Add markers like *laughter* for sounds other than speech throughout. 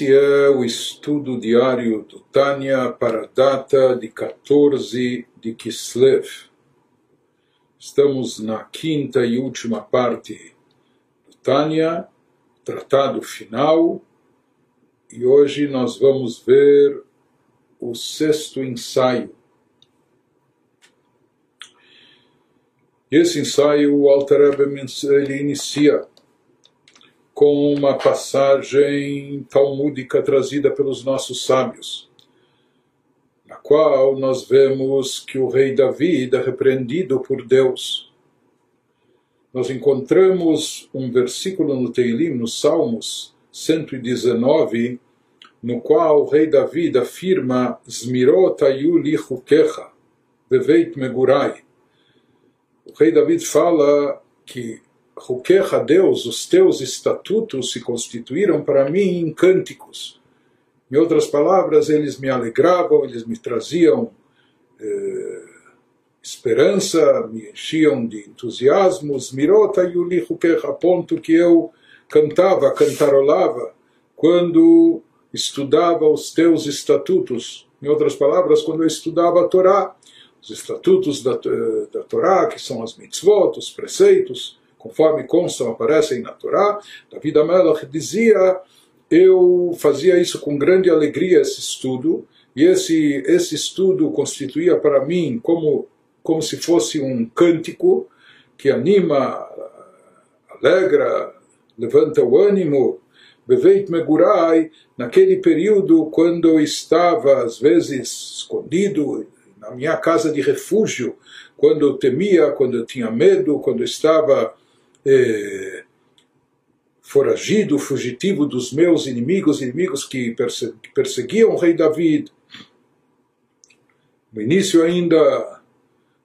É o estudo diário do Tânia para a data de 14 de Kislev. Estamos na quinta e última parte do Tânia, tratado final, e hoje nós vamos ver o sexto ensaio. Esse ensaio o Alter ele inicia com uma passagem talmúdica trazida pelos nossos sábios, na qual nós vemos que o rei Davi é repreendido por Deus. Nós encontramos um versículo no Teilim, nos Salmos 119, no qual o rei Davi afirma Zmirot ayu beveit megurai. O rei Davi fala que Ruqueja Deus, os teus estatutos se constituíram para mim em cânticos. Em outras palavras, eles me alegravam, eles me traziam eh, esperança, me enchiam de entusiasmos. Mirota Yuli Ruqueja, a ponto que eu cantava, cantarolava, quando estudava os teus estatutos. Em outras palavras, quando eu estudava a Torá, os estatutos da, eh, da Torá, que são as mitzvot, os preceitos conforme constam, aparecem na Torá, David Amelach dizia, eu fazia isso com grande alegria, esse estudo, e esse, esse estudo constituía para mim como, como se fosse um cântico que anima, alegra, levanta o ânimo, Beveit Megurai, naquele período quando eu estava, às vezes, escondido na minha casa de refúgio, quando eu temia, quando eu tinha medo, quando eu estava eh, foragido, fugitivo dos meus inimigos, inimigos que perseguiam o rei David. No início ainda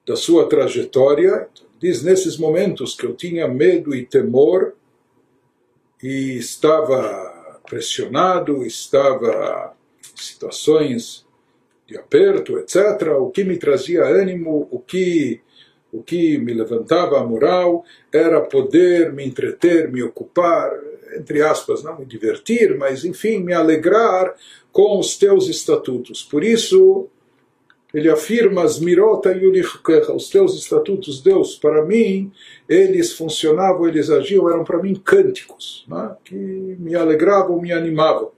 da sua trajetória, diz nesses momentos que eu tinha medo e temor e estava pressionado, estava em situações de aperto, etc. O que me trazia ânimo, o que o que me levantava a moral era poder me entreter, me ocupar, entre aspas, não me divertir, mas enfim, me alegrar com os teus estatutos. Por isso, ele afirma, Mirota os teus estatutos, Deus, para mim, eles funcionavam, eles agiam, eram para mim cânticos, né, que me alegravam, me animavam.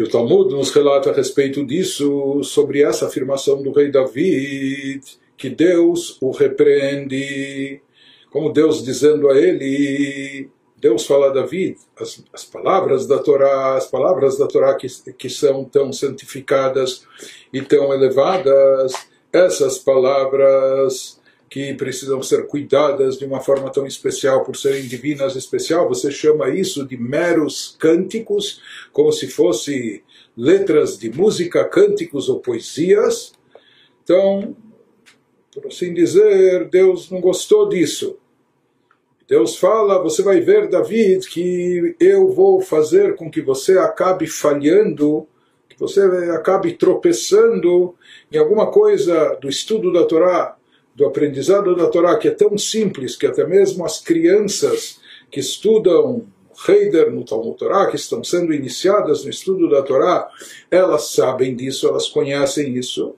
E o Talmud nos relata a respeito disso, sobre essa afirmação do rei David, que Deus o repreende, como Deus dizendo a ele, Deus fala a David, as, as palavras da Torá, as palavras da Torá que, que são tão santificadas e tão elevadas, essas palavras que precisam ser cuidadas de uma forma tão especial por serem divinas especial, você chama isso de meros cânticos, como se fosse letras de música, cânticos ou poesias. Então, por assim dizer, Deus não gostou disso. Deus fala, você vai ver, David, que eu vou fazer com que você acabe falhando, que você acabe tropeçando em alguma coisa do estudo da Torá, do aprendizado da Torá, que é tão simples que até mesmo as crianças que estudam Heider no Talmud Torá, que estão sendo iniciadas no estudo da Torá, elas sabem disso, elas conhecem isso.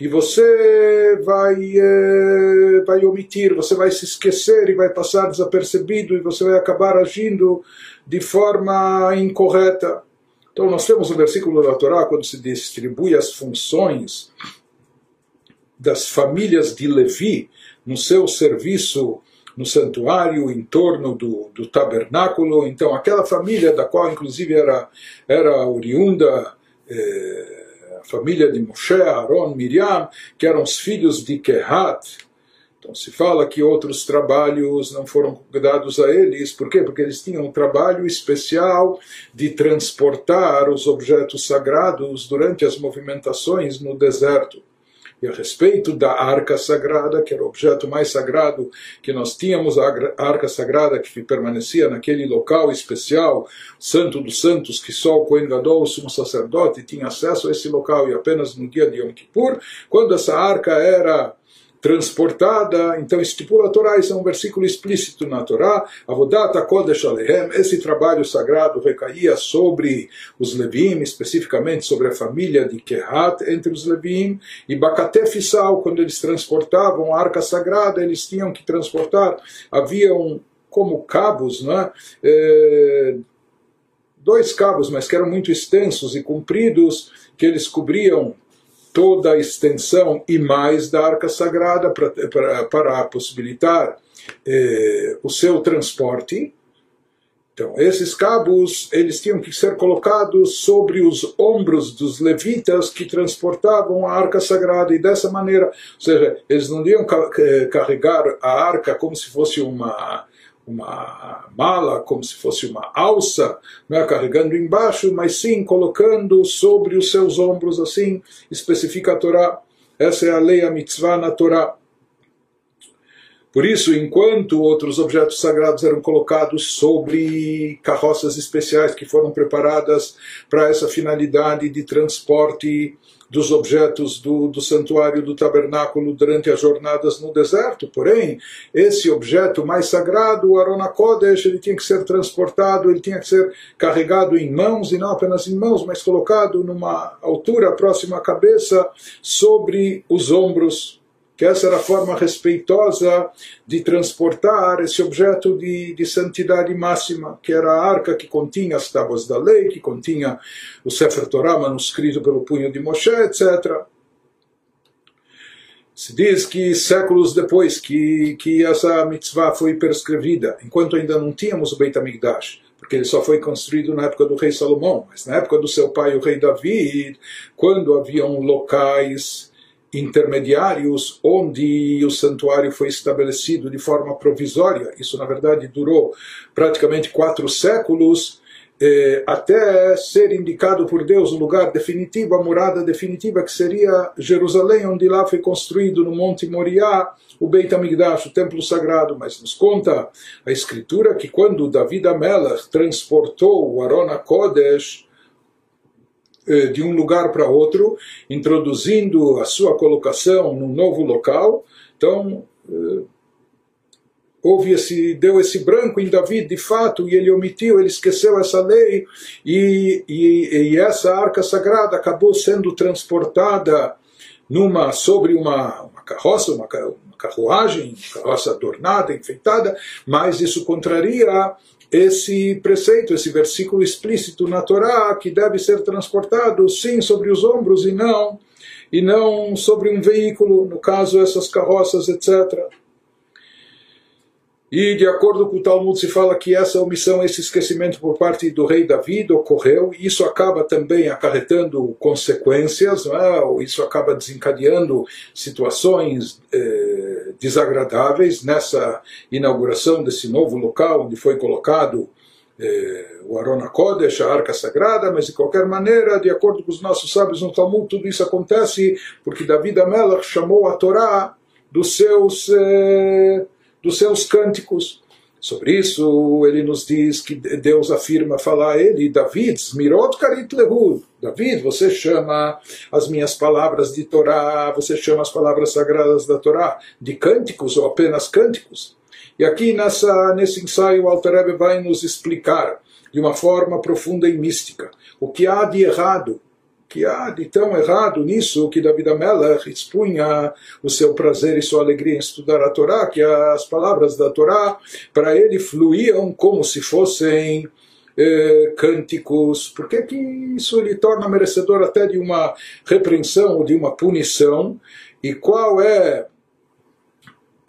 E você vai, é, vai omitir, você vai se esquecer e vai passar desapercebido e você vai acabar agindo de forma incorreta. Então nós temos o versículo da Torá quando se distribui as funções das famílias de Levi no seu serviço no santuário em torno do, do tabernáculo. Então, aquela família da qual, inclusive, era, era oriunda. Eh, a família de Moshe, Aaron, Miriam, que eram os filhos de Kehat. Então se fala que outros trabalhos não foram dados a eles. Por quê? Porque eles tinham um trabalho especial de transportar os objetos sagrados durante as movimentações no deserto e a respeito da arca sagrada, que era o objeto mais sagrado que nós tínhamos, a arca sagrada que permanecia naquele local especial, Santo dos Santos, que só o Kohen Gadol, o sumo sacerdote, tinha acesso a esse local e apenas no dia de Yom Kippur, quando essa arca era transportada, então estipula a Torá, isso é um versículo explícito na Torá, Avodat Kodesh Alehem, esse trabalho sagrado recaía sobre os Levim, especificamente sobre a família de Kehat entre os Levim, e Bakatef Sal, quando eles transportavam a arca sagrada, eles tinham que transportar, haviam como cabos, né, é, dois cabos, mas que eram muito extensos e compridos, que eles cobriam toda a extensão e mais da arca sagrada para, possibilitar eh, o seu transporte. Então, esses cabos eles tinham que ser colocados sobre os ombros dos levitas que transportavam a arca sagrada, e dessa maneira, ou seja, eles não iam eh, carregar a arca como se fosse uma uma mala, como se fosse uma alça, não é, carregando embaixo, mas sim colocando sobre os seus ombros, assim especifica a Torá. Essa é a lei, a mitzvah na Torá. Por isso, enquanto outros objetos sagrados eram colocados sobre carroças especiais que foram preparadas para essa finalidade de transporte dos objetos do, do santuário do tabernáculo durante as jornadas no deserto. Porém, esse objeto mais sagrado, o Arona Kodesh, ele tinha que ser transportado, ele tinha que ser carregado em mãos, e não apenas em mãos, mas colocado numa altura próxima à cabeça, sobre os ombros que essa era a forma respeitosa de transportar esse objeto de, de santidade máxima, que era a arca que continha as tábuas da lei, que continha o Sefer Torah manuscrito pelo punho de Moshe, etc. Se diz que séculos depois que, que essa mitzvah foi prescrevida, enquanto ainda não tínhamos o Beit HaMikdash, porque ele só foi construído na época do rei Salomão, mas na época do seu pai, o rei David, quando haviam locais intermediários onde o santuário foi estabelecido de forma provisória. Isso, na verdade, durou praticamente quatro séculos eh, até ser indicado por Deus o lugar definitivo, a morada definitiva, que seria Jerusalém, onde lá foi construído no Monte Moriá o Beit HaMikdash, o templo sagrado. Mas nos conta a escritura que quando David Amelach transportou o Arona Kodesh de um lugar para outro, introduzindo a sua colocação num novo local. Então, eh, houve esse, deu esse branco em Davi, de fato, e ele omitiu, ele esqueceu essa lei, e, e, e essa arca sagrada acabou sendo transportada numa, sobre uma, uma carroça, uma, uma carruagem, carroça adornada, enfeitada, mas isso contraria esse preceito, esse versículo explícito na Torá que deve ser transportado sim sobre os ombros e não e não sobre um veículo, no caso essas carroças, etc. E de acordo com o Talmud se fala que essa omissão, esse esquecimento por parte do rei David ocorreu, e isso acaba também acarretando consequências, é? isso acaba desencadeando situações eh, desagradáveis nessa inauguração desse novo local onde foi colocado eh, o Arona Kodesh, a Arca Sagrada, mas de qualquer maneira, de acordo com os nossos sábios no Talmud, tudo isso acontece porque David Amelach chamou a Torá dos seus... Eh, dos seus cânticos. Sobre isso, ele nos diz que Deus afirma falar a ele, David, Mirot Karit Lehud. David, você chama as minhas palavras de Torá, você chama as palavras sagradas da Torá de cânticos ou apenas cânticos. E aqui nessa, nesse ensaio, o Alter vai nos explicar de uma forma profunda e mística o que há de errado que há de tão errado nisso que David Amelech expunha o seu prazer e sua alegria em estudar a Torá, que as palavras da Torá para ele fluíam como se fossem eh, cânticos. Por que, que isso lhe torna merecedor até de uma repreensão ou de uma punição? E qual é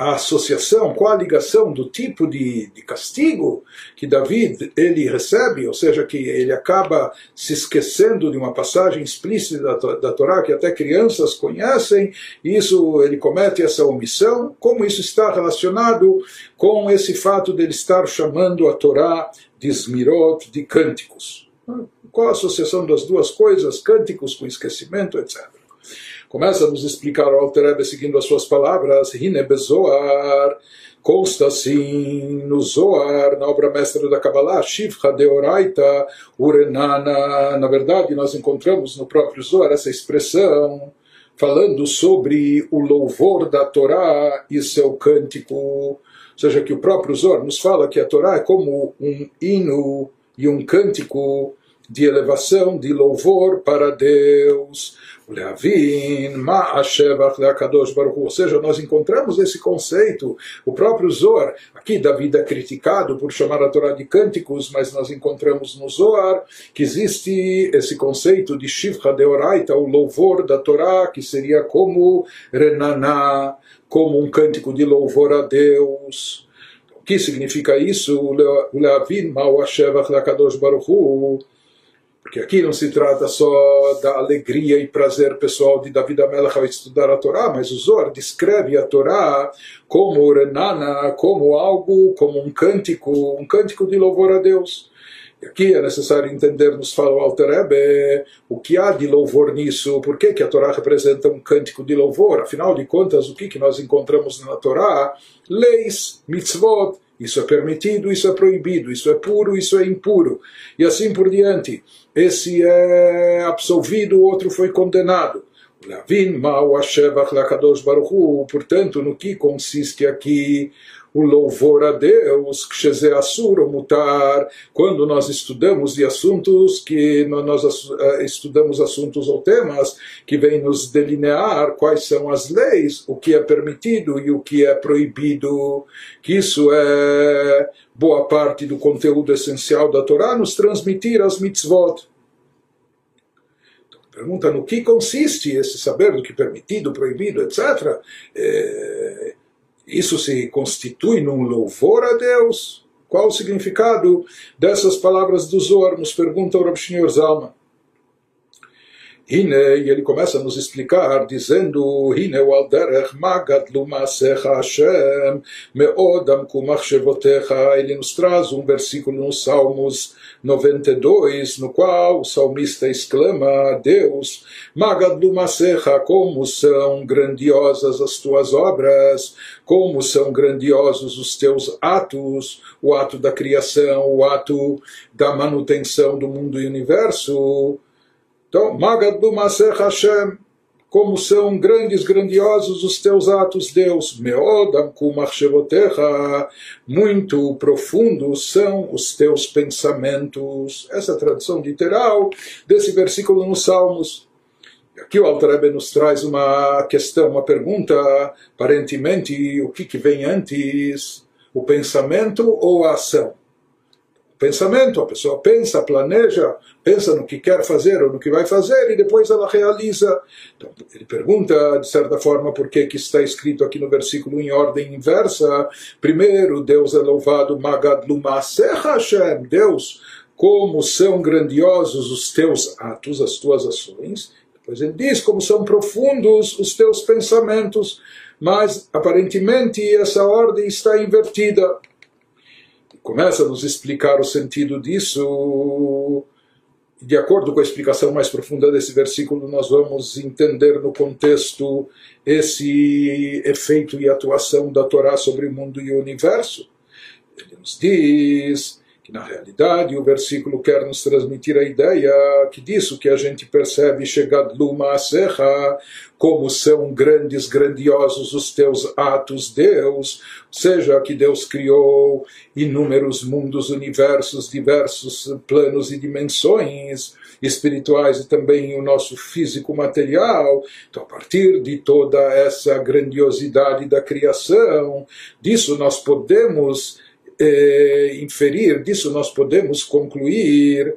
a associação, qual a ligação do tipo de, de castigo que David ele recebe, ou seja, que ele acaba se esquecendo de uma passagem explícita da, da Torá que até crianças conhecem, e isso ele comete essa omissão, como isso está relacionado com esse fato de ele estar chamando a Torá de Smirot, de cânticos. Qual a associação das duas coisas, cânticos com esquecimento, etc. Começa a nos explicar o Alter seguindo as suas palavras, Hine Bezoar, consta assim no Zoar, na obra mestra da Kabbalah, Shivcha Deoraita Urenana. Na verdade, nós encontramos no próprio Zoar essa expressão, falando sobre o louvor da Torá e seu cântico. Ou seja, que o próprio Zor nos fala que a Torá é como um hino e um cântico de elevação, de louvor para Deus. Ou seja, nós encontramos esse conceito, o próprio Zohar, aqui David é criticado por chamar a Torá de cânticos, mas nós encontramos no Zohar que existe esse conceito de Shivcha Deoraita, o louvor da Torá, que seria como Renaná, como um cântico de louvor a Deus. O que significa isso? Leavin Mao Ashevach Lakadosh Baruch porque aqui não se trata só da alegria e prazer pessoal de David Amelech ao estudar a Torá, mas o Zohar descreve a Torá como renana, como algo, como um cântico, um cântico de louvor a Deus. E aqui é necessário entender, nos fala o Alter o que há de louvor nisso, por que, que a Torá representa um cântico de louvor, afinal de contas, o que, que nós encontramos na Torá? Leis, mitzvot, isso é permitido, isso é proibido, isso é puro, isso é impuro, e assim por diante. Esse é absolvido, o outro foi condenado. Portanto, no que consiste aqui o louvor a Deus, Kshezeasur mutar, quando nós estudamos de assuntos que nós eh, estudamos assuntos ou temas que vêm nos delinear quais são as leis, o que é permitido e o que é proibido, que isso é boa parte do conteúdo essencial da Torá, nos transmitir as mitzvot. Então, pergunta no que consiste esse saber do que é permitido, proibido, etc. É, isso se constitui num louvor a Deus? Qual o significado dessas palavras do Zohar? Nos pergunta o Rav Shneur Zalman. הנה, e ele começa a nos explicar dizendo, הנה הוא על דרך מה גדלו מעשיך השם, מאוד עמקו מחשבותיך, ele nos traz um versículo nos Salmos 92, no qual o salmista exclama a Deus, Magadlu Masecha, como são grandiosas as tuas obras, como são grandiosos os teus atos, o ato da criação, o ato da manutenção do mundo e universo. Então, Magadu Masech Hashem, como são grandes, grandiosos os teus atos, Deus. Meodam kumachshevotecha, muito profundos são os teus pensamentos. Essa é a tradução literal desse versículo nos Salmos. Aqui o Altarebe nos traz uma questão, uma pergunta, aparentemente, o que, que vem antes, o pensamento ou a ação? Pensamento, a pessoa pensa, planeja, pensa no que quer fazer ou no que vai fazer e depois ela realiza. Então, ele pergunta, de certa forma, por que, que está escrito aqui no versículo em ordem inversa. Primeiro, Deus é louvado, Magad Hashem, Deus, como são grandiosos os teus atos, as tuas ações. Depois ele diz como são profundos os teus pensamentos, mas aparentemente essa ordem está invertida começa a nos explicar o sentido disso. De acordo com a explicação mais profunda desse versículo, nós vamos entender no contexto esse efeito e atuação da Torá sobre o mundo e o universo. Ele nos diz que na realidade o versículo quer nos transmitir a ideia que disso que a gente percebe chegad luma serra como são grandes, grandiosos os teus atos, Deus, seja que Deus criou inúmeros mundos, universos, diversos planos e dimensões espirituais e também o nosso físico material. Então, a partir de toda essa grandiosidade da criação, disso nós podemos eh, inferir, disso nós podemos concluir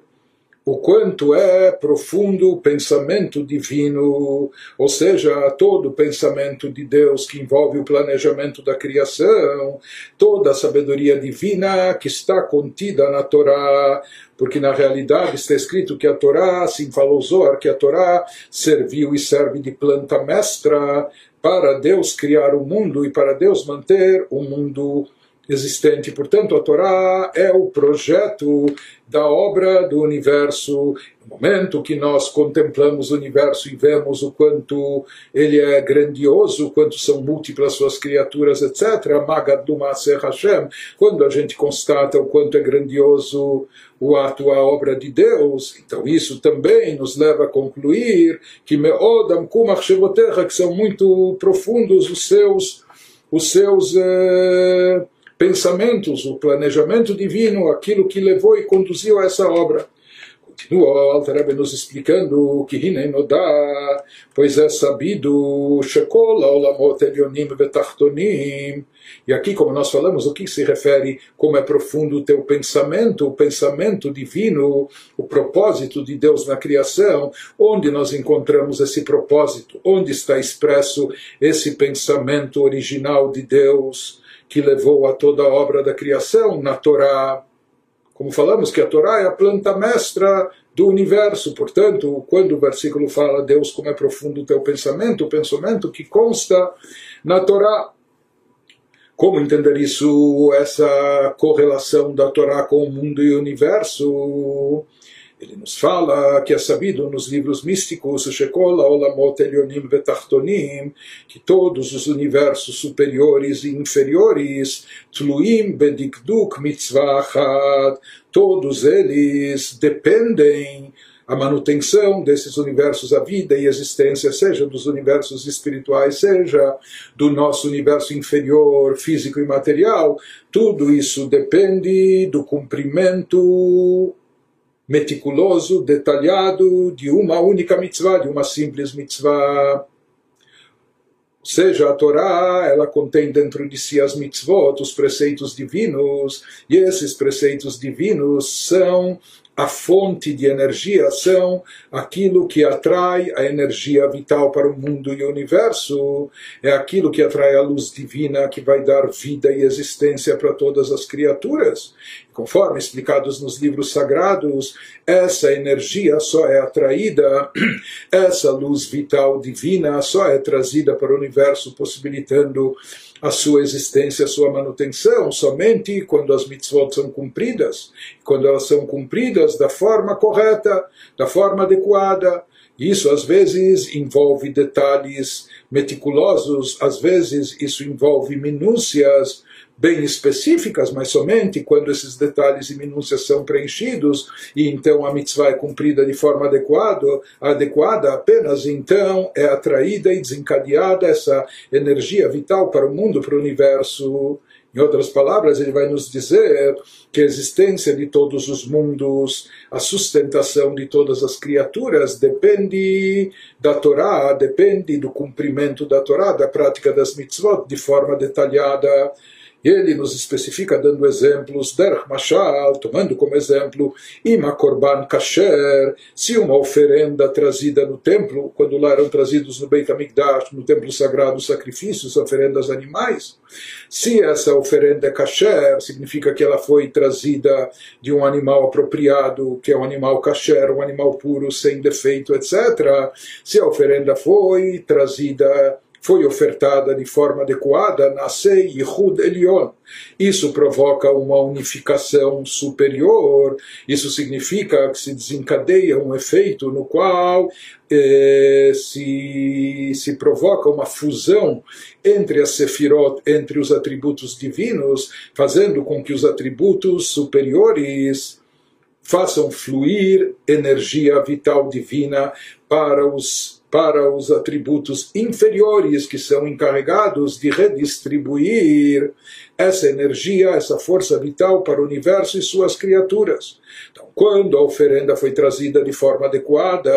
o quanto é profundo o pensamento divino, ou seja, todo o pensamento de Deus que envolve o planejamento da criação, toda a sabedoria divina que está contida na Torá, porque na realidade está escrito que a Torá, assim falou Zohar, que a Torá serviu e serve de planta mestra para Deus criar o mundo e para Deus manter o mundo existente. Portanto, a Torá é o projeto da obra do universo. No momento que nós contemplamos o universo e vemos o quanto ele é grandioso, o quanto são múltiplas suas criaturas, etc., Hashem, quando a gente constata o quanto é grandioso o ato, a obra de Deus, então isso também nos leva a concluir que Meodam Kumach que são muito profundos os seus, os seus eh, pensamentos, o planejamento divino, aquilo que levou e conduziu a essa obra. Continua o Alter nos explicando que Hine Nodá, pois é sabido, Shekol Olamot Elionim Vetachtonim, e aqui, como nós falamos, o que se refere como é profundo o teu pensamento, o pensamento divino, o propósito de Deus na criação, onde nós encontramos esse propósito, onde está expresso esse pensamento original de Deus que levou a toda a obra da criação na Torá. Como falamos que a Torá é a planta mestra do universo, portanto, quando o versículo fala Deus como é profundo o teu pensamento, o pensamento que consta na Torá. Como entender isso, essa correlação da Torá com o mundo e o universo? Ele nos fala que é sabido nos livros místicos, que todos os universos superiores e inferiores, Tluim Bedikduk Mitzvah todos eles dependem a manutenção desses universos, a vida e a existência, seja dos universos espirituais, seja do nosso universo inferior, físico e material, tudo isso depende do cumprimento meticuloso, detalhado de uma única mitzvah, de uma simples mitzvah. Ou seja, a Torá, ela contém dentro de si as mitzvot, os preceitos divinos, e esses preceitos divinos são a fonte de energia são aquilo que atrai a energia vital para o mundo e o universo, é aquilo que atrai a luz divina que vai dar vida e existência para todas as criaturas. Conforme explicados nos livros sagrados, essa energia só é atraída, *clears throat* essa luz vital divina só é trazida para o universo, possibilitando a sua existência, a sua manutenção, somente quando as mitzvot são cumpridas, quando elas são cumpridas da forma correta, da forma adequada. Isso às vezes envolve detalhes meticulosos, às vezes isso envolve minúcias bem específicas, mas somente quando esses detalhes e minúcias são preenchidos e então a mitzvah é cumprida de forma adequada, adequada apenas então é atraída e desencadeada essa energia vital para o mundo, para o universo. Em outras palavras, ele vai nos dizer que a existência de todos os mundos, a sustentação de todas as criaturas depende da Torá, depende do cumprimento da Torá, da prática das mitzvot de forma detalhada ele nos especifica dando exemplos, Derech Mashal, tomando como exemplo, Ima Korban Kasher, se uma oferenda trazida no templo, quando lá eram trazidos no Beit HaMikdash, no templo sagrado, sacrifícios, oferendas animais, se essa oferenda é kasher, significa que ela foi trazida de um animal apropriado, que é um animal kasher, um animal puro, sem defeito, etc. Se a oferenda foi trazida foi ofertada de forma adequada, nascei Yehud Elion. Isso provoca uma unificação superior, isso significa que se desencadeia um efeito no qual eh, se, se provoca uma fusão entre as sefirot, entre os atributos divinos, fazendo com que os atributos superiores façam fluir energia vital divina para os para os atributos inferiores que são encarregados de redistribuir essa energia, essa força vital para o universo e suas criaturas. Então, quando a oferenda foi trazida de forma adequada,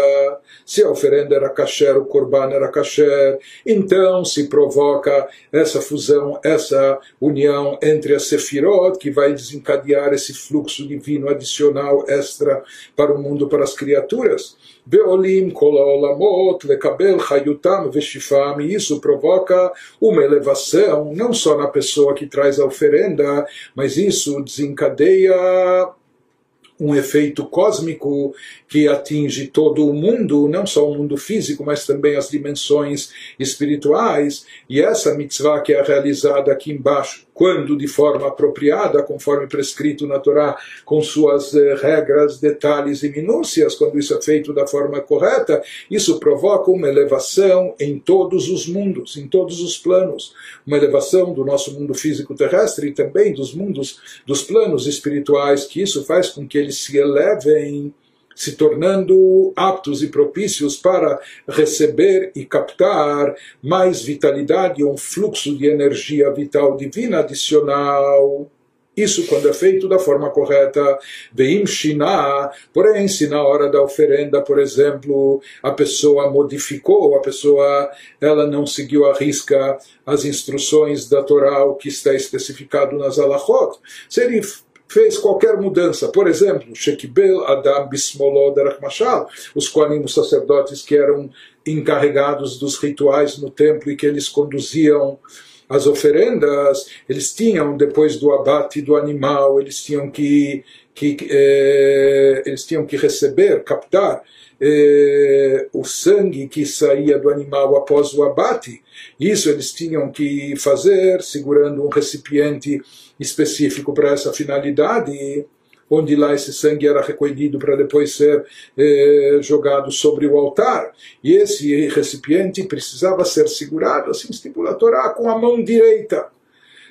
se a oferenda era kasher, o korban era kasher, então se provoca essa fusão, essa união entre a sefirot, que vai desencadear esse fluxo divino adicional extra para o mundo, para as criaturas. Beolim kol lekabel chayutam veshifam, e isso provoca uma elevação, não só na pessoa que traz a oferenda, mas isso desencadeia um efeito cósmico que atinge todo o mundo, não só o mundo físico, mas também as dimensões espirituais. E essa mitzvah que é realizada aqui embaixo, quando de forma apropriada, conforme prescrito na Torá, com suas eh, regras, detalhes e minúcias, quando isso é feito da forma correta, isso provoca uma elevação em todos os mundos, em todos os planos, uma elevação do nosso mundo físico terrestre e também dos mundos, dos planos espirituais, que isso faz com que eles se elevem se tornando aptos e propícios para receber e captar mais vitalidade, um fluxo de energia vital divina adicional. Isso quando é feito da forma correta. Veim Shiná, porém, se na hora da oferenda, por exemplo, a pessoa modificou, a pessoa ela não seguiu a risca as instruções da Torá, o que está especificado nas alachot, se ele fez qualquer mudança. Por exemplo, Shekibel Adam Bismolo Derach Mashal, os Koanim, os sacerdotes que eram encarregados dos rituais no templo e que eles conduziam as oferendas, eles tinham, depois do abate do animal, eles tinham que, que eh, eles tinham que receber, captar eh, o sangue que saía do animal após o abate. Isso eles tinham que fazer segurando um recipiente específico para essa finalidade, onde lá esse sangue era recolhido para depois ser eh, jogado sobre o altar. E esse recipiente precisava ser segurado, assim estipula a Torá, com a mão direita.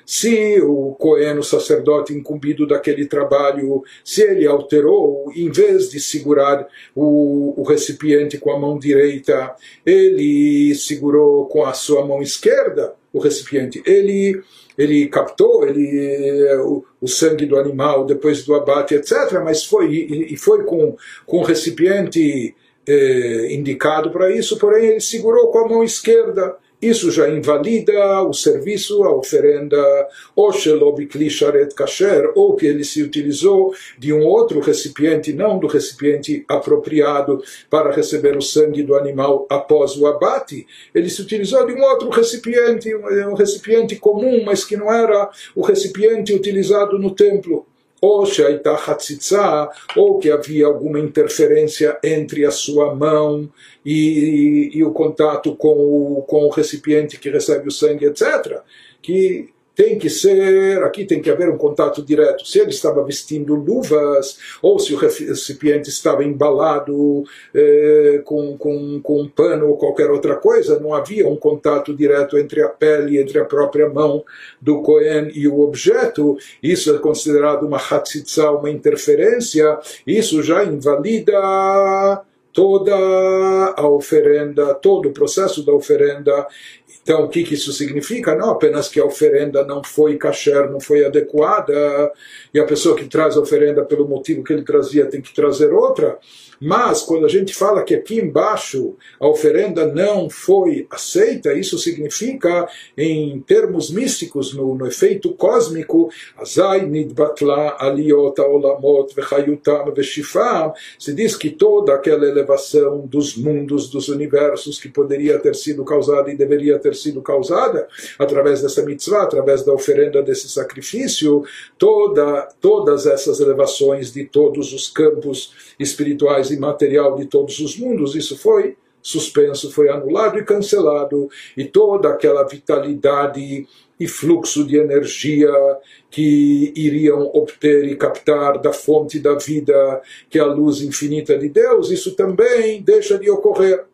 Se o Cohen, o sacerdote incumbido daquele trabalho, se ele alterou, em vez de segurar o, o recipiente com a mão direita, ele segurou com a sua mão esquerda o recipiente. Ele ele captou ele, o, o, sangue do animal depois do abate, etc. Mas foi, e foi com, com o recipiente eh, indicado para isso, porém ele segurou com a mão esquerda. Isso já invalida o serviço, a oferenda, ou sharet kasher, ou que ele se utilizou de um outro recipiente, não do recipiente apropriado para receber o sangue do animal após o abate. Ele se utilizou de um outro recipiente, um recipiente comum, mas que não era o recipiente utilizado no templo ou Shaita Hatzitza, ou que havia alguma interferência entre a sua mão e, e, e o contato com o, com o recipiente que recebe o sangue, etc. Que tem que ser, aqui tem que haver um contato direto. Se ele estava vestindo luvas, ou se o recipiente estava embalado eh, com, com, com um pano ou qualquer outra coisa, não havia um contato direto entre a pele, entre a própria mão do Cohen e o objeto. Isso é considerado uma hatzitza, uma interferência. Isso já invalida toda a oferenda, todo o processo da oferenda então, o que, que isso significa? Não apenas que a oferenda não foi kasher, não foi adequada, e a pessoa que traz a oferenda pelo motivo que ele trazia tem que trazer outra, mas quando a gente fala que aqui embaixo a oferenda não foi aceita, isso significa, em termos místicos, no, no efeito cósmico, aliota olamot vechayutam veshifam, se diz que toda aquela elevação dos mundos, dos universos que poderia ter sido causada e deveria ter sido causada através dessa mitzvah, através da oferenda desse sacrifício, toda, todas essas elevações de todos os campos espirituais e material de todos os mundos, isso foi suspenso, foi anulado e cancelado, e toda aquela vitalidade e fluxo de energia que iriam obter e captar da fonte da vida, que é a luz infinita de Deus, isso também deixa de ocorrer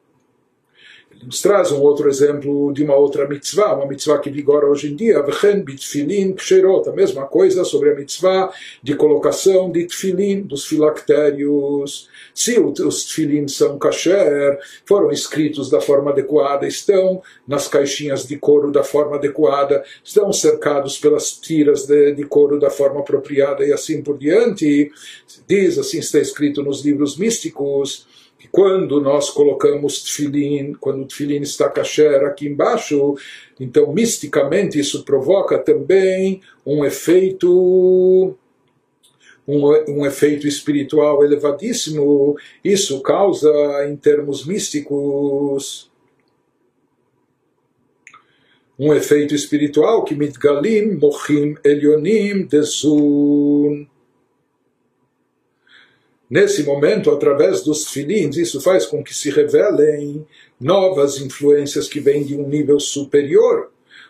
nos traz um outro exemplo de uma outra mitzvah, uma mitzvah que vigora hoje em dia, bitfilin ksherot, a mesma coisa sobre a mitzvah de colocação de tfilin, dos filactérios. Se os tfilin são kasher, foram escritos da forma adequada, estão nas caixinhas de couro da forma adequada, estão cercados pelas tiras de, de couro da forma apropriada e assim por diante. Diz, assim está escrito nos livros místicos, quando nós colocamos tefilin, quando o tefilin está kasher aqui embaixo, então misticamente isso provoca também um efeito um, um efeito espiritual elevadíssimo. Isso causa, em termos místicos, um efeito espiritual que mitgalim mochim elionim desun Nesse momento, através dos filins, isso faz com que se revelem novas influências que vêm de um nível superior,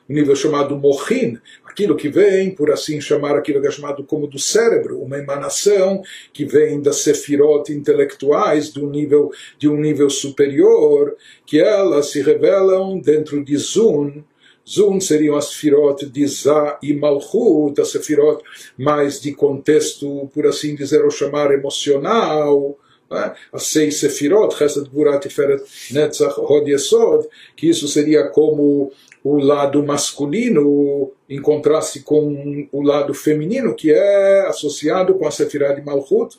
um nível chamado Mohin, aquilo que vem, por assim chamar aquilo que é chamado como do cérebro, uma emanação que vem das sefirot intelectuais um nível, de um nível superior, que elas se revelam dentro de Zun, Zun seriam as firot de Zá e Malchut, as sefirot mais de contexto, por assim dizer, ou chamar emocional, né? as seis sefirot, Chesed, Gvura, Tiferet, Netzach, Hod Yesod, que isso seria como o lado masculino em contraste com o lado feminino, que é associado com a sefirah de Malchut.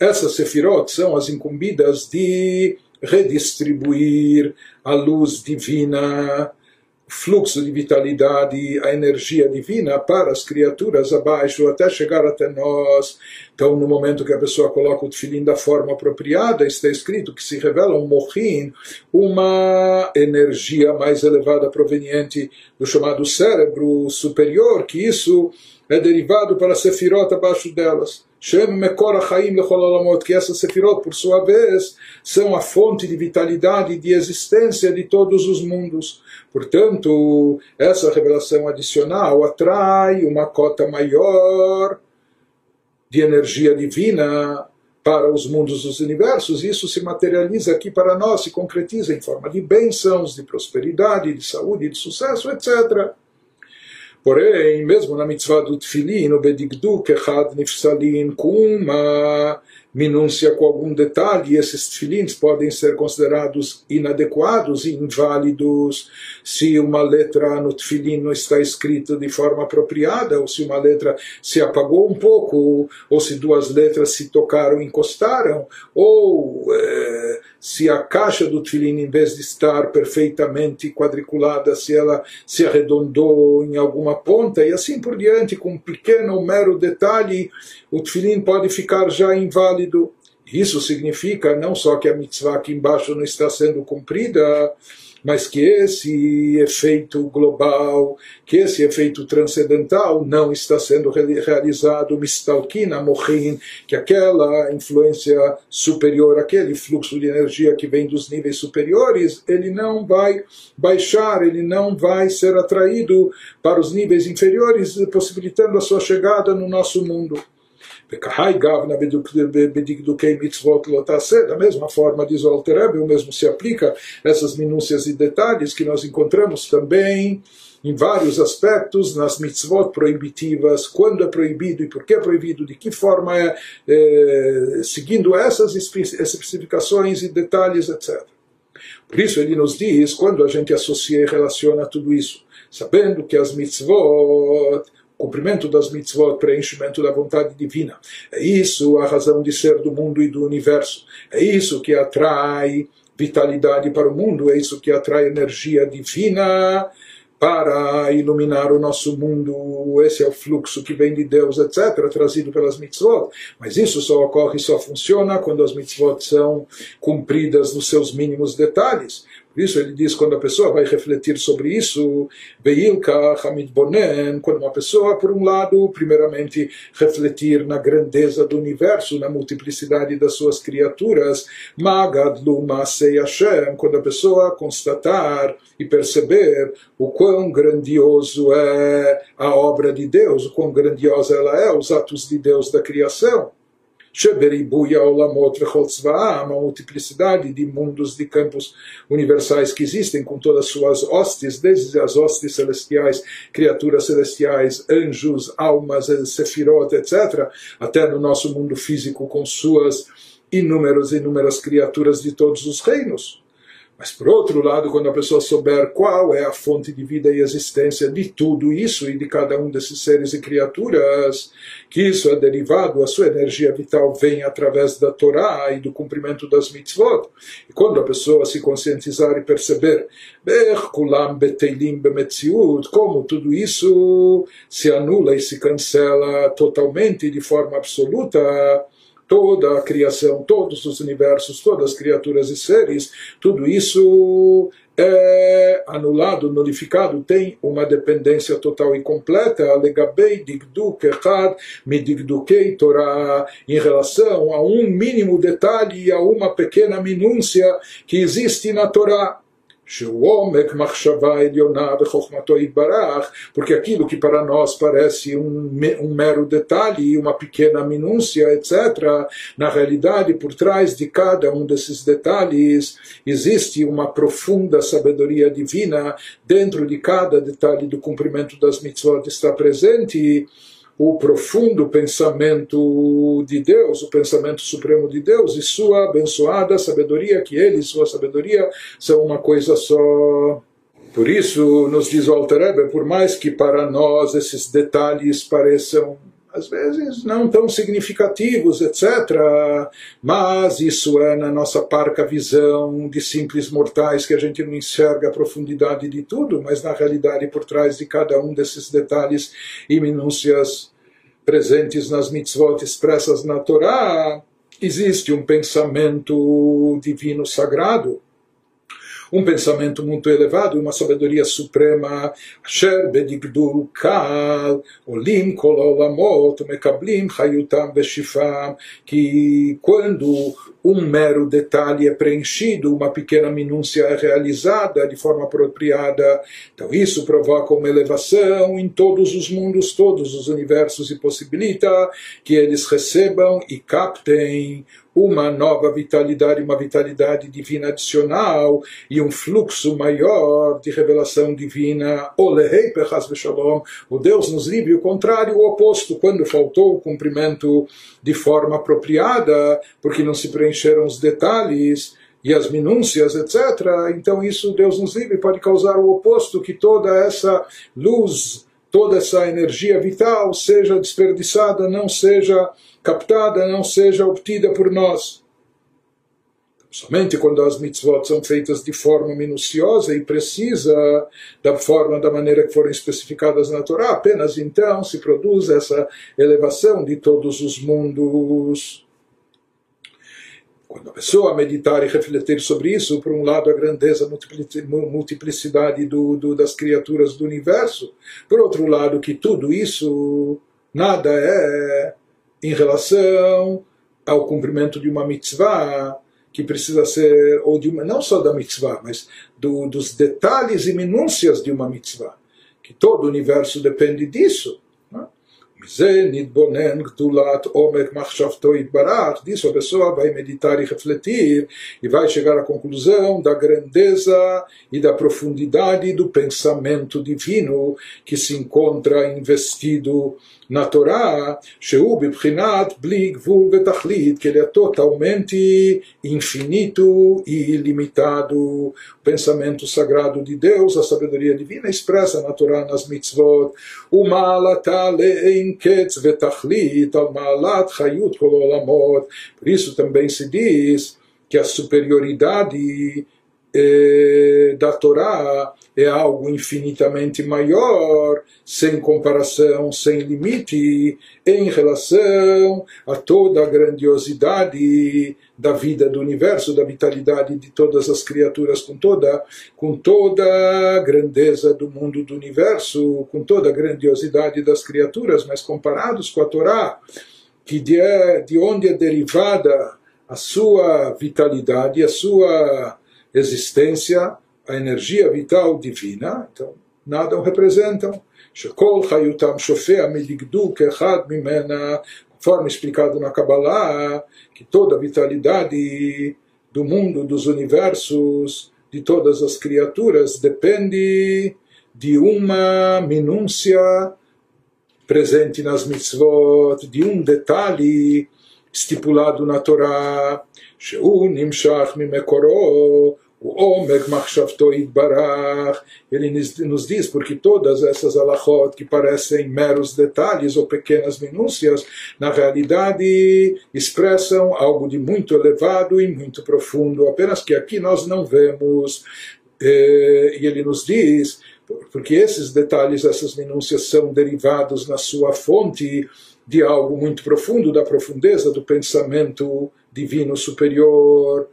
Essas sefirot são as incumbidas de redistribuir a luz divina fluxo de vitalidade, a energia divina para as criaturas abaixo, até chegar até nós. Então, no momento que a pessoa coloca o tefilim da forma apropriada, está escrito que se revela um mohin, uma energia mais elevada proveniente do chamado cérebro superior, que isso é derivado para a sefirot abaixo delas. Shem Mekor Chaim Lechol que essas sefirot, por sua vez, são a fonte de vitalidade e de existência de todos os mundos. Portanto, essa revelação adicional atrai uma cota maior de energia divina para os mundos dos universos, isso se materializa aqui para nós, se concretiza em forma de bênçãos, de prosperidade, de saúde, de sucesso, etc. Porém, mesmo na mitzvah do tefilin, o bedigduk echad nifsalin, com uma minúcia com algum detalhe, esses tefilins podem ser considerados inadequados e inválidos. Se uma letra no tefilin não está escrita de forma apropriada, ou se uma letra se apagou um pouco, ou se duas letras se tocaram encostaram, ou é, se a caixa do tefilin, em vez de estar perfeitamente quadriculada, se ela se arredondou em alguma ponta, e assim por diante, com um pequeno ou mero detalhe, o tefilin pode ficar já inválido. Isso significa não só que a mitzvah aqui embaixo não está sendo cumprida, mas que esse efeito global, que esse efeito transcendental não está sendo realizado, mistalkina mohin, que aquela influência superior, aquele fluxo de energia que vem dos níveis superiores, ele não vai baixar, ele não vai ser atraído para os níveis inferiores, possibilitando a sua chegada no nosso mundo. Da mesma forma, diz o Altereb, o mesmo se aplica essas minúcias e detalhes que nós encontramos também em vários aspectos nas mitzvot proibitivas, quando é proibido e por que é proibido, de que forma é, é seguindo essas especificações e detalhes, etc. Por isso ele nos diz, quando a gente associa e relaciona tudo isso, sabendo que as mitzvot cumprimento das mitzvot, preenchimento da vontade divina. É isso a razão de ser do mundo e do universo. É isso que atrai vitalidade para o mundo, é isso que atrai energia divina para iluminar o nosso mundo. Esse é o fluxo que vem de Deus, etc., trazido pelas mitzvot. Mas isso só ocorre, só funciona quando as mitzvot são cumpridas nos seus mínimos detalhes. Por isso ele diz, quando a pessoa vai refletir sobre isso, quando uma pessoa, por um lado, primeiramente refletir na grandeza do universo, na multiplicidade das suas criaturas, quando a pessoa constatar e perceber o quão grandioso é a obra de Deus, o quão grandiosa ela é, os atos de Deus da criação. Sheberibuya Olamot Vechol uma multiplicidade de mundos, de campos universais que existem com todas as suas hostes, desde as hostes celestiais, criaturas celestiais, anjos, almas, sefirot, etc., até no nosso mundo físico com suas inúmeras, inúmeras criaturas de todos os reinos. Mas, por outro lado, quando a pessoa souber qual é a fonte de vida e existência de tudo isso e de cada um desses seres e criaturas, que isso é derivado, a sua energia vital vem através da Torá e do cumprimento das mitzvot. E quando a pessoa se conscientizar e perceber como tudo isso se anula e se cancela totalmente de forma absoluta, toda a criação, todos os universos, todas as criaturas e seres, tudo isso é anulado, nulificado, tem uma dependência total e completa, legabei digduk echad midigdukei Torah, em relação a um mínimo detalhe, a uma pequena minúcia que existe na Torá. Porque aquilo que para nós parece um, um mero detalhe, uma pequena minúcia, etc., na realidade, por trás de cada um desses detalhes, existe uma profunda sabedoria divina, dentro de cada detalhe do cumprimento das mitzvot está presente o profundo pensamento de Deus, o pensamento supremo de Deus e sua abençoada sabedoria, que ele e sua sabedoria são uma coisa só. Por isso, nos diz o Alter por mais que para nós esses detalhes pareçam às vezes não tão significativos, etc. Mas isso é na nossa parca visão de simples mortais que a gente não enxerga a profundidade de tudo, mas na realidade por trás de cada um desses detalhes e minúcias presentes nas mitzvot expressas na Torá, existe um pensamento divino sagrado um pensamento muito elevado, uma sabedoria suprema, Asher bedigdul kal, olim kol olamot, mekablim hayutam beshifam, que quando um mero detalhe é preenchido, uma pequena minúcia é realizada de forma apropriada. Então isso provoca uma elevação em todos os mundos, todos os universos e possibilita que eles recebam e captem uma nova vitalidade, uma vitalidade divina adicional e um fluxo maior de revelação divina. O Deus nos livre, o contrário, o oposto, quando faltou o cumprimento de forma apropriada, porque não se preencheram os detalhes e as minúcias, etc. Então isso, Deus nos livre, pode causar o oposto, que toda essa luz, toda essa energia vital seja desperdiçada, não seja captada, não seja obtida por nós. Somente quando as mitzvot são feitas de forma minuciosa e precisa, da forma, da maneira que foram especificadas na Torá, apenas então se produz essa elevação de todos os mundos. Quando a pessoa meditar e refletir sobre isso, por um lado a grandeza, multiplicidade do, do, das criaturas do universo, por outro lado que tudo isso nada é em relação ao cumprimento de uma mitzvah que precisa ser, ou de uma, não só da mitzvah, mas do, dos detalhes e minúcias de uma mitzvah, que todo o universo depende disso. מזה נתבונן גדולת עומק מחשבתו יתברך, disso a pessoa vai meditar e refletir e vai chegar à conclusão da grandeza e da profundidade do pensamento divino que se encontra investido na Torá, Sheu Bibchinat Bli Gvul que ele é totalmente infinito e ilimitado. O pensamento sagrado de Deus, a sabedoria divina expressa na Torá, nas mitzvot. O Malata Le'en Ketz Al Malat Chayut Kol Por isso também se diz que a superioridade eh, da Torá é algo infinitamente maior, sem comparação, sem limite, em relação a toda a grandiosidade da vida do universo, da vitalidade de todas as criaturas, com toda, com toda a grandeza do mundo do universo, com toda a grandiosidade das criaturas, mas comparados com a Torá, que de, de onde é derivada a sua vitalidade, a sua existência, a energia vital divina, então nada o representam. Shekol Hayutam Shofea Medigduk Echad Mimena, conforme explicado na Kabbalah, que toda a vitalidade do mundo, dos universos, de todas as criaturas, depende de uma minúcia presente nas mitzvot, de um detalhe estipulado na Torá, שהוא נמשך ממקורו o Omek Machshavto Idbarach, ele nos diz porque todas essas alachot que parecem meros detalhes ou pequenas minúcias, na realidade expressam algo de muito elevado e muito profundo, apenas que aqui nós não vemos. E ele nos diz, porque esses detalhes, essas minúcias são derivados na sua fonte de algo muito profundo, da profundeza do pensamento divino superior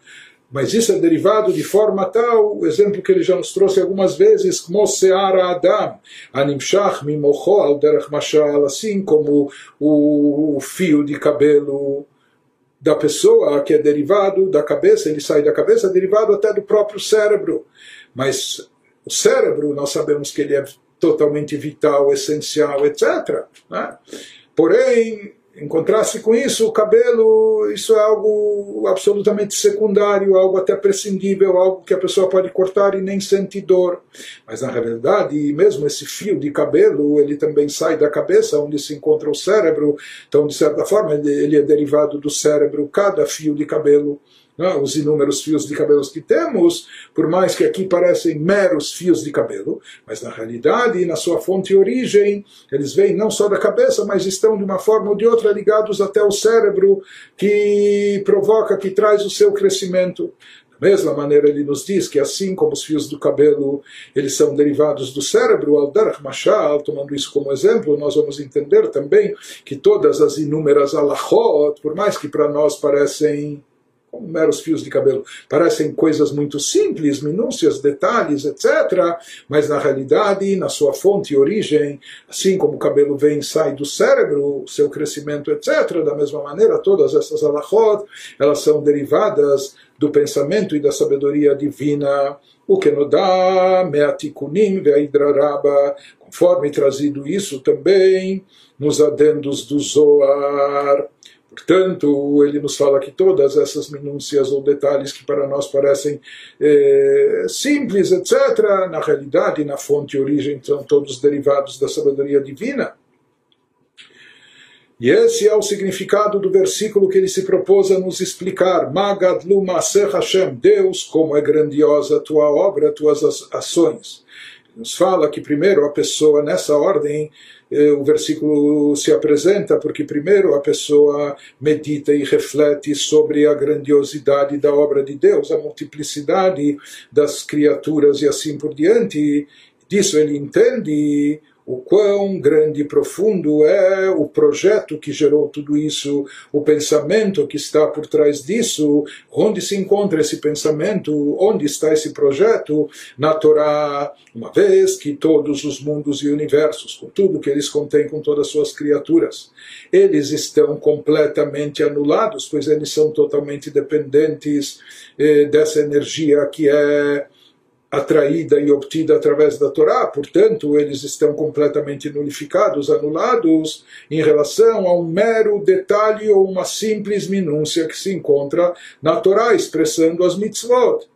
mas isso é derivado de forma tal, o exemplo que ele já nos trouxe algumas vezes, como Adam, Animshach Mimocho al Derech Mashal, assim como o fio de cabelo da pessoa que é derivado da cabeça, ele sai da cabeça, é derivado até do próprio cérebro. mas o cérebro, nós sabemos que ele é totalmente vital, essencial, etc. Né? Porém, em contraste com isso, o cabelo, isso é algo absolutamente secundário, algo até prescindível, algo que a pessoa pode cortar e nem sente dor. Mas na realidade, mesmo esse fio de cabelo, ele também sai da cabeça, onde se encontra o cérebro. Então, de certa forma, ele é derivado do cérebro, cada fio de cabelo né, os inúmeros fios de cabelos que temos, por mais que aqui parecem meros fios de cabelo, mas na realidade, na sua fonte e origem, eles vêm não só da cabeça, mas estão de uma forma ou de outra ligados até o cérebro, que provoca, que traz o seu crescimento. Mesma maneira, ele nos diz que assim como os fios do cabelo, eles são derivados do cérebro, al mashal, tomando isso como exemplo, nós vamos entender também que todas as inúmeras alachot, por mais que para nós parecem como meros fios de cabelo. Parecem coisas muito simples, minúcias, detalhes, etc. Mas na realidade, na sua fonte e origem, assim como o cabelo vem e sai do cérebro, seu crescimento, etc., da mesma maneira, todas essas alachot, elas são derivadas do pensamento e da sabedoria divina. O que nos dá meatikunim ve'idraraba, conforme trazido isso também nos adendos do Zoar. Portanto, ele nos fala que todas essas minúcias ou detalhes que para nós parecem é, simples, etc., na realidade, na fonte e origem, são todos derivados da sabedoria divina. E esse é o significado do versículo que ele se propôs a nos explicar. Magadlu Maser Hashem, Deus, como é grandiosa a tua obra, tuas ações. Nos fala que primeiro a pessoa, nessa ordem, o versículo se apresenta, porque primeiro a pessoa medita e reflete sobre a grandiosidade da obra de Deus, a multiplicidade das criaturas e assim por diante. Disso ele entende o quão grande e profundo é o projeto que gerou tudo isso, o pensamento que está por trás disso, onde se encontra esse pensamento, onde está esse projeto. Na Torá, uma vez que todos os mundos e universos, com tudo que eles contêm, com todas as suas criaturas, eles estão completamente anulados, pois eles são totalmente dependentes eh, dessa energia que é atraída e obtida através da Torá, portanto, eles estão completamente nulificados, anulados, em relação a um mero detalhe ou uma simples minúcia que se encontra na Torá, expressando as mitzvot.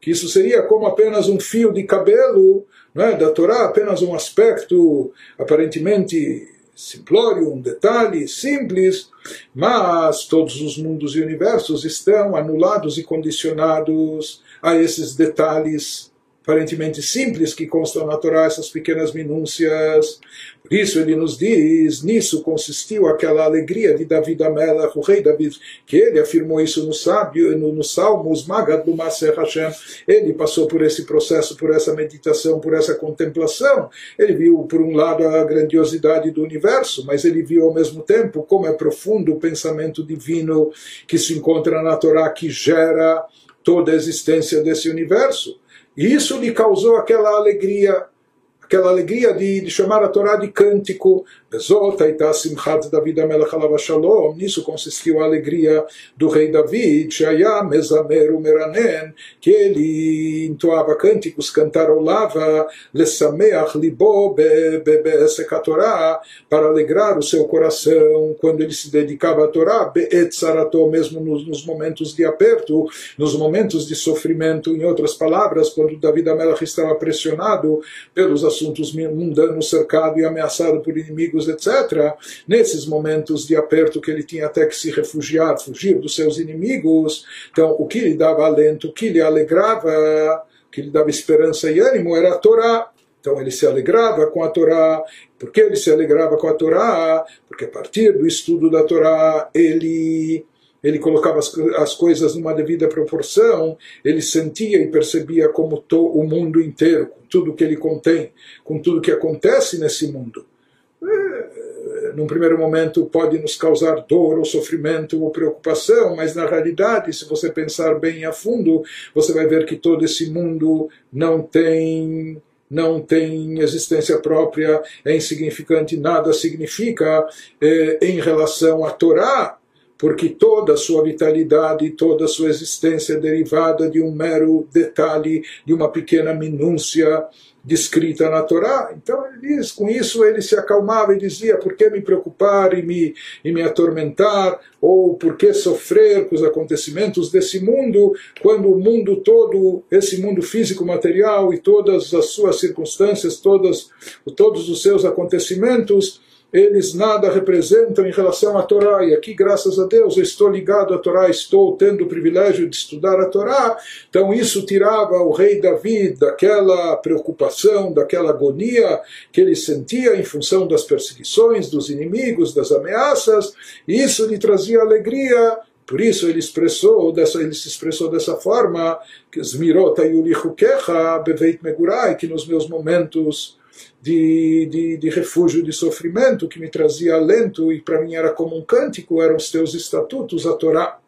Que isso seria como apenas um fio de cabelo é, da Torá, apenas um aspecto aparentemente simplório, um detalhe simples, mas todos os mundos e universos estão anulados e condicionados a esses detalhes aparentemente simples que constam na Torá, essas pequenas minúcias. Por isso ele nos diz, nisso consistiu aquela alegria de David Amelach, o rei David, que ele afirmou isso no, sábio, no, no Salmos, Magad do Maser Hashem. Ele passou por esse processo, por essa meditação, por essa contemplação. Ele viu, por um lado, a grandiosidade do universo, mas ele viu ao mesmo tempo como é profundo o pensamento divino que se encontra na Torá, que gera toda a existência desse universo. E isso lhe causou aquela alegria, aquela alegria de, de chamar a Torá de cântico, Bezot הייתה שמחת דוד המלך עליו השלום, nisso consistiu a alegria do rei David, שהיה מזמר ומרנן, que ele entoava cânticos, cantarolava, לשמח ליבו בעסק התורה, para alegrar o seu coração quando ele se dedicava à Torá, בעת צרתו, mesmo nos, nos momentos de aperto, nos momentos de sofrimento, em outras palavras, quando David Amelach estava pressionado pelos assuntos mundanos, cercado e ameaçado por inimigos etc., nesses momentos de aperto que ele tinha até que se refugiar, fugir dos seus inimigos, então o que lhe dava alento, o que lhe alegrava, o que lhe dava esperança e ânimo era a Torá. Então ele se alegrava com a Torá. Por que ele se alegrava com a Torá? Porque a partir do estudo da Torá ele ele colocava as, as, coisas numa devida proporção, ele sentia e percebia como to, o mundo inteiro, com tudo que ele contém, com tudo que acontece nesse mundo num primeiro momento pode nos causar dor ou sofrimento ou preocupação, mas na realidade, se você pensar bem a fundo, você vai ver que todo esse mundo não tem não tem existência própria, é insignificante, nada significa eh, em relação à Torá, porque toda a sua vitalidade, toda a sua existência é derivada de um mero detalhe, de uma pequena minúcia descrita na Torá. Então ele diz, com isso ele se acalmava e dizia: por que me preocupar e me, e me atormentar? Ou por que sofrer com os acontecimentos desse mundo, quando o mundo todo, esse mundo físico material e todas as suas circunstâncias, todas, todos os seus acontecimentos eles nada representam em relação à Torá. E aqui, graças a Deus, eu estou ligado à Torá, estou tendo o privilégio de estudar a Torá. Então, isso tirava o rei Davi daquela preocupação, daquela agonia que ele sentia em função das perseguições, dos inimigos, das ameaças. E isso lhe trazia alegria. Por isso ele expressou dessa, ele se expressou dessa forma que nos meus momentos de, de, de, refúgio de sofrimento que me trazia alento e para mim era como um cântico, eram os teus estatutos, a Torá.